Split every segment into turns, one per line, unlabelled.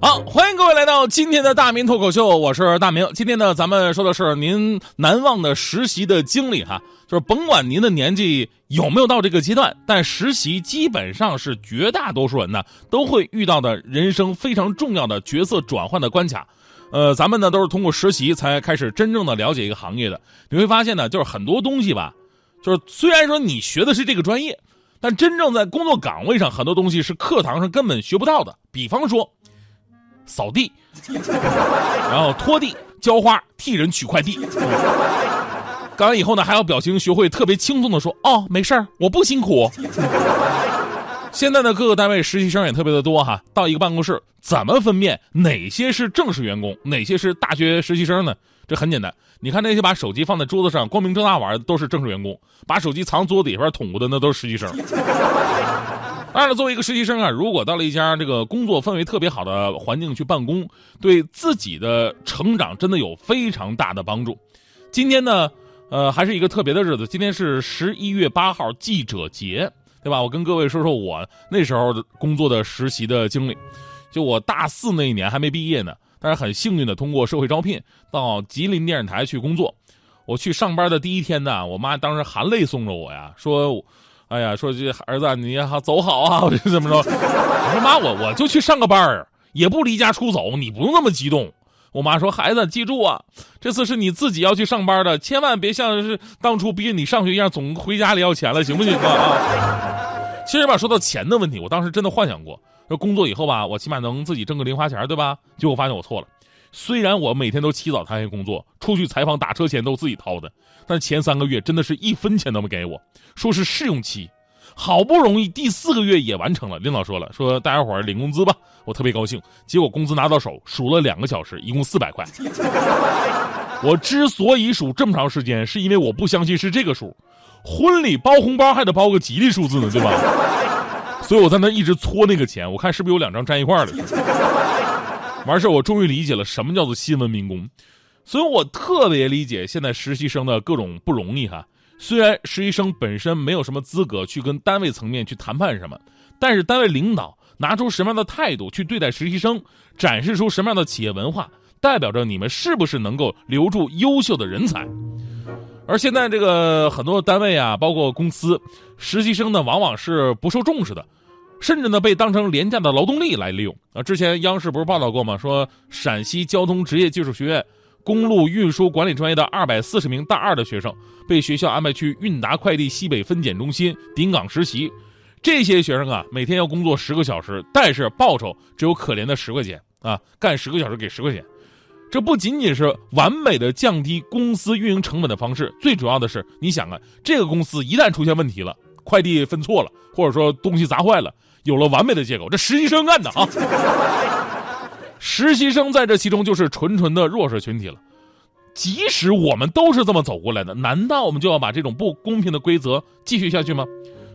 好，欢迎各位来到今天的大明脱口秀，我是大明。今天呢，咱们说的是您难忘的实习的经历哈，就是甭管您的年纪有没有到这个阶段，但实习基本上是绝大多数人呢都会遇到的人生非常重要的角色转换的关卡。呃，咱们呢都是通过实习才开始真正的了解一个行业的。你会发现呢，就是很多东西吧，就是虽然说你学的是这个专业，但真正在工作岗位上，很多东西是课堂上根本学不到的。比方说。扫地，然后拖地、浇花、替人取快递。干完以后呢，还要表情学会特别轻松的说：“哦，没事儿，我不辛苦。”现在呢，各个单位实习生也特别的多哈。到一个办公室，怎么分辨哪些是正式员工，哪些是大学实习生呢？这很简单，你看那些把手机放在桌子上光明正大玩的，都是正式员工；把手机藏桌子底下捅咕的，那都是实习生。当然了，作为一个实习生啊，如果到了一家这个工作氛围特别好的环境去办公，对自己的成长真的有非常大的帮助。今天呢，呃，还是一个特别的日子，今天是十一月八号记者节，对吧？我跟各位说说我那时候工作的实习的经历。就我大四那一年还没毕业呢，但是很幸运的通过社会招聘到吉林电视台去工作。我去上班的第一天呢，我妈当时含泪送着我呀，说。哎呀，说这儿子你好走好啊，我这怎么着？我说妈，我我就去上个班儿，也不离家出走，你不用那么激动。我妈说，孩子记住啊，这次是你自己要去上班的，千万别像是当初逼着你上学一样，总回家里要钱了，行不行啊？其实吧，说到钱的问题，我当时真的幻想过，说工作以后吧，我起码能自己挣个零花钱，对吧？结果发现我错了。虽然我每天都起早贪黑工作，出去采访打车钱都自己掏的，但前三个月真的是一分钱都没给我，说是试用期，好不容易第四个月也完成了，领导说了，说大家伙领工资吧，我特别高兴。结果工资拿到手，数了两个小时，一共四百块。我之所以数这么长时间，是因为我不相信是这个数，婚礼包红包还得包个吉利数字呢，对吧？所以我在那一直搓那个钱，我看是不是有两张粘一块的。完事我终于理解了什么叫做新闻民工，所以我特别理解现在实习生的各种不容易哈。虽然实习生本身没有什么资格去跟单位层面去谈判什么，但是单位领导拿出什么样的态度去对待实习生，展示出什么样的企业文化，代表着你们是不是能够留住优秀的人才。而现在这个很多单位啊，包括公司，实习生呢往往是不受重视的。甚至呢，被当成廉价的劳动力来利用啊！之前央视不是报道过吗？说陕西交通职业技术学院公路运输管理专业的二百四十名大二的学生，被学校安排去韵达快递西北分拣中心顶岗实习。这些学生啊，每天要工作十个小时，但是报酬只有可怜的十块钱啊！干十个小时给十块钱，这不仅仅是完美的降低公司运营成本的方式，最主要的是，你想啊，这个公司一旦出现问题了，快递分错了，或者说东西砸坏了。有了完美的借口，这实习生干的啊！实习生在这其中就是纯纯的弱势群体了。即使我们都是这么走过来的，难道我们就要把这种不公平的规则继续下去吗？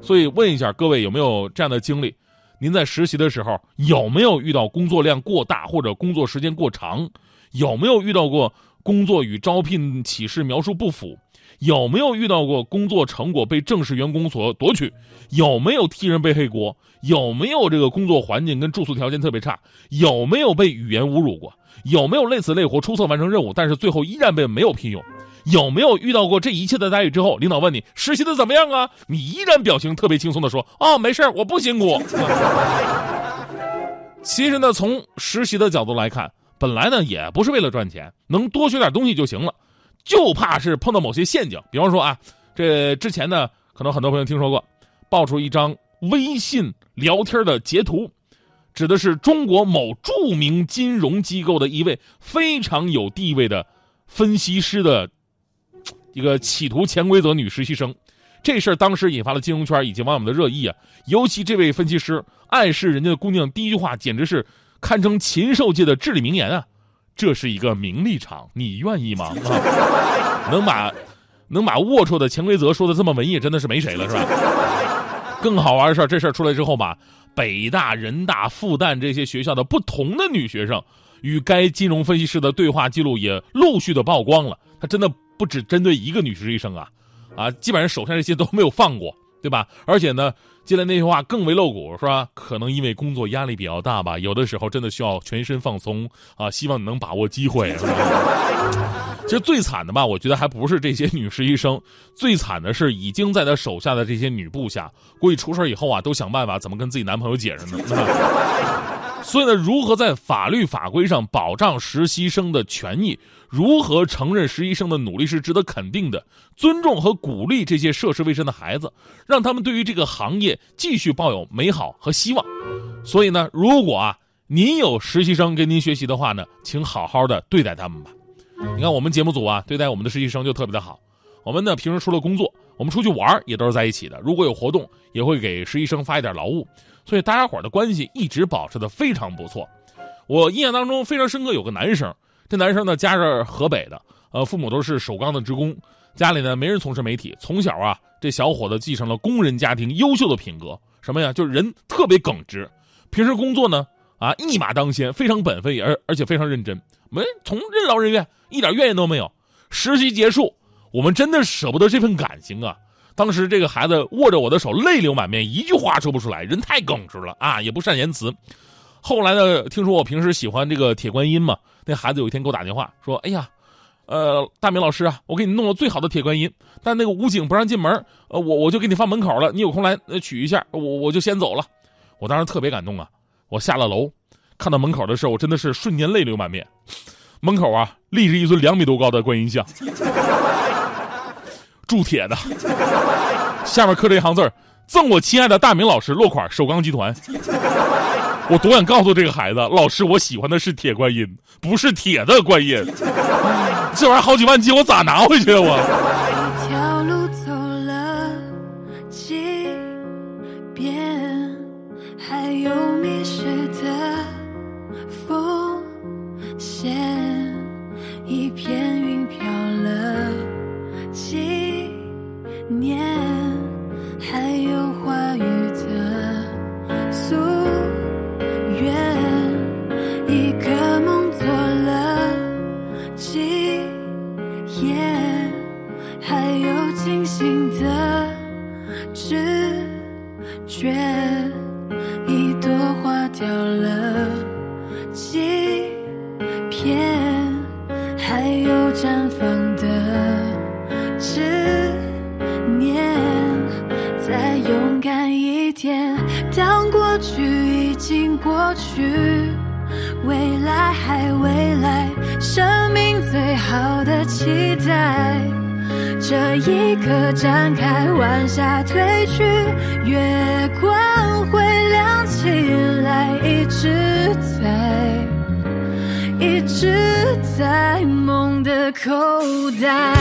所以问一下各位有没有这样的经历？您在实习的时候有没有遇到工作量过大或者工作时间过长？有没有遇到过工作与招聘启事描述不符？有没有遇到过工作成果被正式员工所夺取？有没有替人背黑锅？有没有这个工作环境跟住宿条件特别差？有没有被语言侮辱过？有没有累死累活出色完成任务，但是最后依然被没有聘用？有没有遇到过这一切的待遇之后，领导问你实习的怎么样啊？你依然表情特别轻松的说：“啊，没事我不辛苦。”其实呢，从实习的角度来看，本来呢也不是为了赚钱，能多学点东西就行了。就怕是碰到某些陷阱，比方说啊，这之前呢，可能很多朋友听说过，爆出一张微信聊天的截图，指的是中国某著名金融机构的一位非常有地位的分析师的一个企图潜规则女实习生。这事儿当时引发了金融圈以及网友们的热议啊，尤其这位分析师暗示人家的姑娘第一句话，简直是堪称禽兽界的至理名言啊。这是一个名利场，你愿意吗？啊能把能把龌龊的潜规则说的这么文艺，真的是没谁了，是吧？更好玩的事儿，这事儿出来之后吧，北大、人大、复旦这些学校的不同的女学生与该金融分析师的对话记录也陆续的曝光了。他真的不只针对一个女实习生啊，啊，基本上手上这些都没有放过，对吧？而且呢，接来那句话更为露骨，是吧？可能因为工作压力比较大吧，有的时候真的需要全身放松啊，希望你能把握机会。其实最惨的吧，我觉得还不是这些女实习生，最惨的是已经在他手下的这些女部下，估计出事以后啊，都想办法怎么跟自己男朋友解释呢？所以呢，如何在法律法规上保障实习生的权益？如何承认实习生的努力是值得肯定的？尊重和鼓励这些涉世未深的孩子，让他们对于这个行业继续抱有美好和希望。所以呢，如果啊您有实习生跟您学习的话呢，请好好的对待他们吧。你看我们节目组啊，对待我们的实习生就特别的好。我们呢平时除了工作，我们出去玩也都是在一起的。如果有活动，也会给实习生发一点劳务，所以大家伙的关系一直保持的非常不错。我印象当中非常深刻，有个男生，这男生呢家是河北的，呃，父母都是首钢的职工，家里呢没人从事媒体，从小啊这小伙子继承了工人家庭优秀的品格，什么呀？就是人特别耿直，平时工作呢啊一马当先，非常本分，而而且非常认真，没从任劳任怨。一点怨言都没有。实习结束，我们真的舍不得这份感情啊！当时这个孩子握着我的手，泪流满面，一句话说不出来，人太耿直了啊，也不善言辞。后来呢，听说我平时喜欢这个铁观音嘛，那孩子有一天给我打电话说：“哎呀，呃，大明老师啊，我给你弄了最好的铁观音，但那个武警不让进门，呃，我我就给你放门口了，你有空来取一下，我我就先走了。”我当时特别感动啊！我下了楼，看到门口的时候，我真的是瞬间泪流满面。门口啊，立着一尊两米多高的观音像，铸铁的，下面刻着一行字儿：“赠我亲爱的大明老师，落款首钢集团。”我多想告诉这个孩子，老师，我喜欢的是铁观音，不是铁的观音。这玩意儿好几万斤，我咋拿回去啊？我。
去，未来还未来，生命最好的期待。这一刻展开，晚霞褪去，月光会亮起来，一直在，一直在梦的口袋。